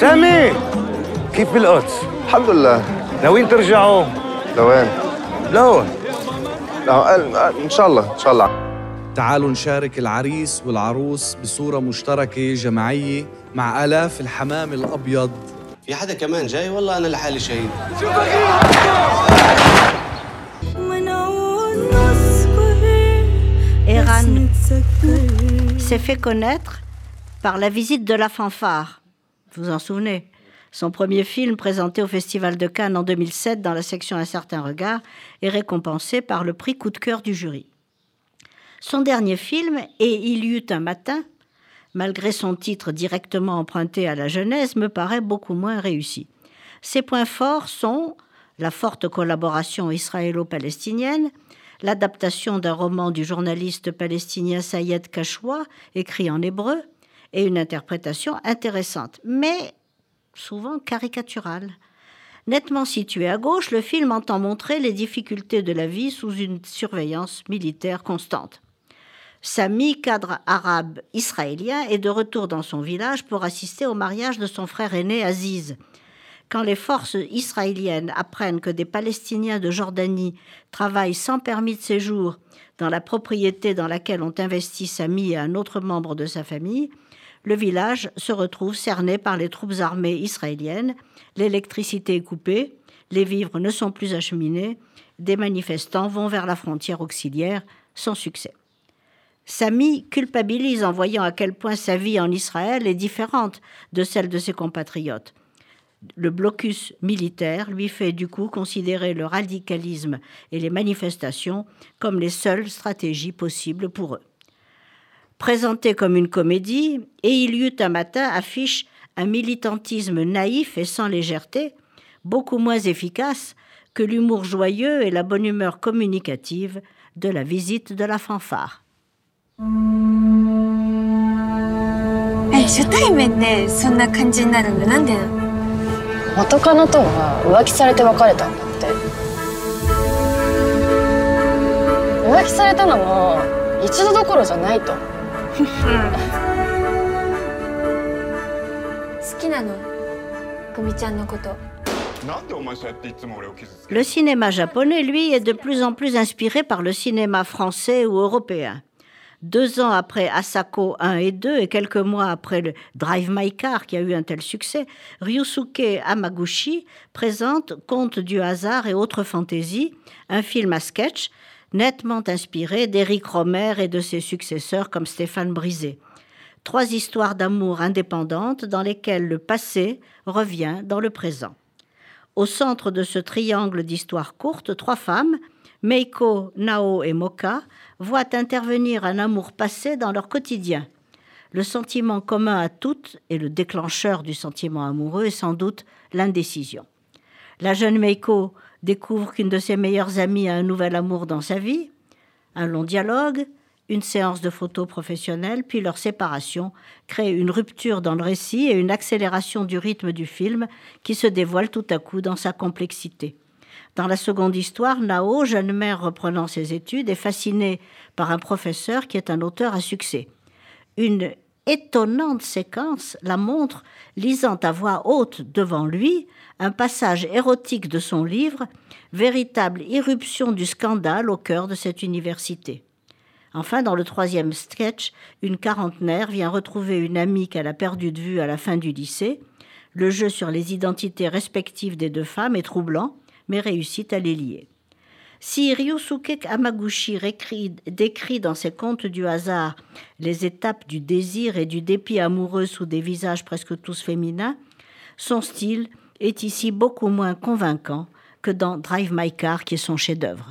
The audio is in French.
سامي كيف بالقدس؟ الحمد لله ناويين ترجعوا؟ لوين؟ لون إن شاء الله إن شاء الله تعالوا نشارك العريس والعروس بصورة مشتركة جماعية مع آلاف الحمام الأبيض في حدا كمان جاي والله أنا لحالي شهيد Eran s'est fait connaître par la visite de la fanfare. Vous en souvenez? Son premier film, présenté au Festival de Cannes en 2007 dans la section Un certain regard, est récompensé par le prix coup de cœur du jury. Son dernier film, Et il y eut un matin, malgré son titre directement emprunté à la jeunesse, me paraît beaucoup moins réussi. Ses points forts sont la forte collaboration israélo-palestinienne, l'adaptation d'un roman du journaliste palestinien Sayed Kachoua, écrit en hébreu, et une interprétation intéressante, mais souvent caricaturale. Nettement situé à gauche, le film entend montrer les difficultés de la vie sous une surveillance militaire constante. Sami, cadre arabe israélien, est de retour dans son village pour assister au mariage de son frère aîné Aziz. Quand les forces israéliennes apprennent que des Palestiniens de Jordanie travaillent sans permis de séjour dans la propriété dans laquelle ont investi Sami et un autre membre de sa famille, le village se retrouve cerné par les troupes armées israéliennes, l'électricité est coupée, les vivres ne sont plus acheminés, des manifestants vont vers la frontière auxiliaire sans succès. Sami culpabilise en voyant à quel point sa vie en Israël est différente de celle de ses compatriotes. Le blocus militaire lui fait du coup considérer le radicalisme et les manifestations comme les seules stratégies possibles pour eux. Présenté comme une comédie, Et il un matin affiche un militantisme naïf et sans légèreté, beaucoup moins efficace que l'humour joyeux et la bonne humeur communicative de la visite de la fanfare. え 元カノとは浮気されて別れたんだって浮気されたのも一度どころじゃないと好きなの久美ちゃんのこと Le cinéma japonais, lui, est de plus en plus inspiré par le cinéma français ou européen. Deux ans après Asako 1 et 2 et quelques mois après le Drive My Car qui a eu un tel succès, Ryusuke Hamaguchi présente Contes du hasard et autres fantaisies, un film à sketch nettement inspiré d'Éric Romer et de ses successeurs comme Stéphane Brisé. Trois histoires d'amour indépendantes dans lesquelles le passé revient dans le présent. Au centre de ce triangle d'histoires courtes, trois femmes, Meiko, Nao et Moka, voient intervenir un amour passé dans leur quotidien. Le sentiment commun à toutes et le déclencheur du sentiment amoureux est sans doute l'indécision. La jeune Meiko découvre qu'une de ses meilleures amies a un nouvel amour dans sa vie, un long dialogue, une séance de photos professionnelles, puis leur séparation crée une rupture dans le récit et une accélération du rythme du film qui se dévoile tout à coup dans sa complexité. Dans la seconde histoire, Nao, jeune mère reprenant ses études, est fascinée par un professeur qui est un auteur à succès. Une étonnante séquence la montre lisant à voix haute devant lui un passage érotique de son livre, véritable irruption du scandale au cœur de cette université. Enfin, dans le troisième sketch, une quarantenaire vient retrouver une amie qu'elle a perdue de vue à la fin du lycée. Le jeu sur les identités respectives des deux femmes est troublant, mais réussit à les lier. Si Ryusuke Hamaguchi décrit dans ses contes du hasard les étapes du désir et du dépit amoureux sous des visages presque tous féminins, son style est ici beaucoup moins convaincant que dans Drive My Car qui est son chef-d'œuvre.